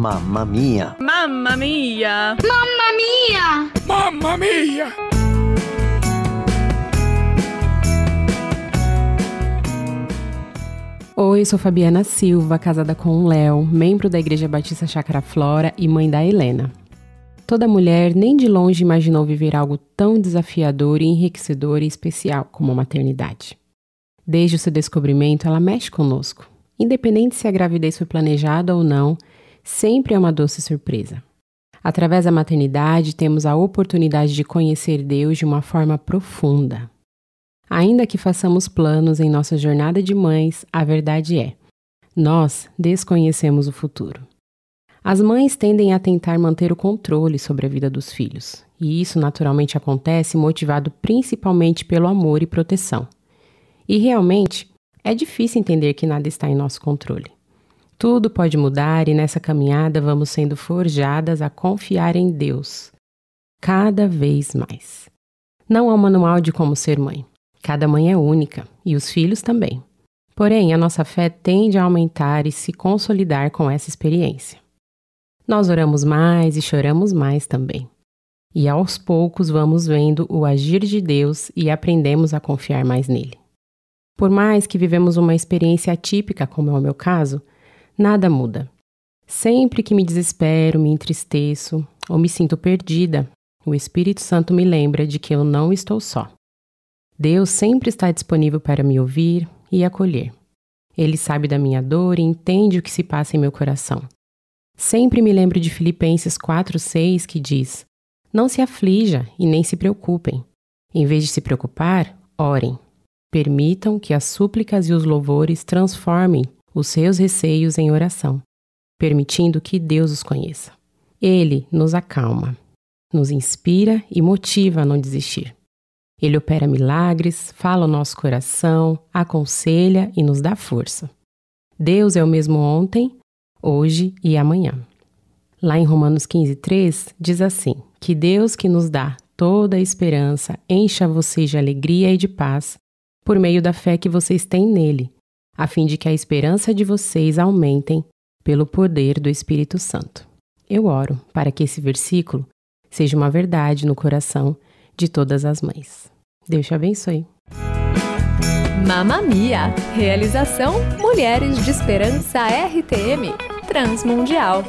Mamma mia! Mamma mia! Mamma mia! Mamma mia! Oi, sou Fabiana Silva, casada com o Léo, membro da Igreja Batista Chácara Flora e mãe da Helena. Toda mulher nem de longe imaginou viver algo tão desafiador e enriquecedor e especial como a maternidade. Desde o seu descobrimento, ela mexe conosco. Independente se a gravidez foi planejada ou não, sempre é uma doce surpresa. Através da maternidade, temos a oportunidade de conhecer Deus de uma forma profunda. Ainda que façamos planos em nossa jornada de mães, a verdade é: nós desconhecemos o futuro. As mães tendem a tentar manter o controle sobre a vida dos filhos, e isso naturalmente acontece motivado principalmente pelo amor e proteção. E realmente, é difícil entender que nada está em nosso controle. Tudo pode mudar e nessa caminhada vamos sendo forjadas a confiar em Deus cada vez mais. Não há um manual de como ser mãe. Cada mãe é única e os filhos também. Porém, a nossa fé tende a aumentar e se consolidar com essa experiência. Nós oramos mais e choramos mais também. E aos poucos vamos vendo o agir de Deus e aprendemos a confiar mais nele. Por mais que vivemos uma experiência atípica, como é o meu caso, nada muda. Sempre que me desespero, me entristeço ou me sinto perdida, o Espírito Santo me lembra de que eu não estou só. Deus sempre está disponível para me ouvir e acolher. Ele sabe da minha dor e entende o que se passa em meu coração. Sempre me lembro de Filipenses 4:6 que diz: Não se aflija e nem se preocupem. Em vez de se preocupar, orem. Permitam que as súplicas e os louvores transformem os seus receios em oração, permitindo que Deus os conheça. Ele nos acalma, nos inspira e motiva a não desistir. Ele opera milagres, fala ao nosso coração, aconselha e nos dá força. Deus é o mesmo ontem, hoje e amanhã. Lá em Romanos 15, 3, diz assim: Que Deus que nos dá toda a esperança encha vocês de alegria e de paz por meio da fé que vocês têm nele, a fim de que a esperança de vocês aumentem pelo poder do Espírito Santo. Eu oro para que esse versículo seja uma verdade no coração de todas as mães. Deus te abençoe. Mamamia! Realização Mulheres de Esperança RTM Transmundial.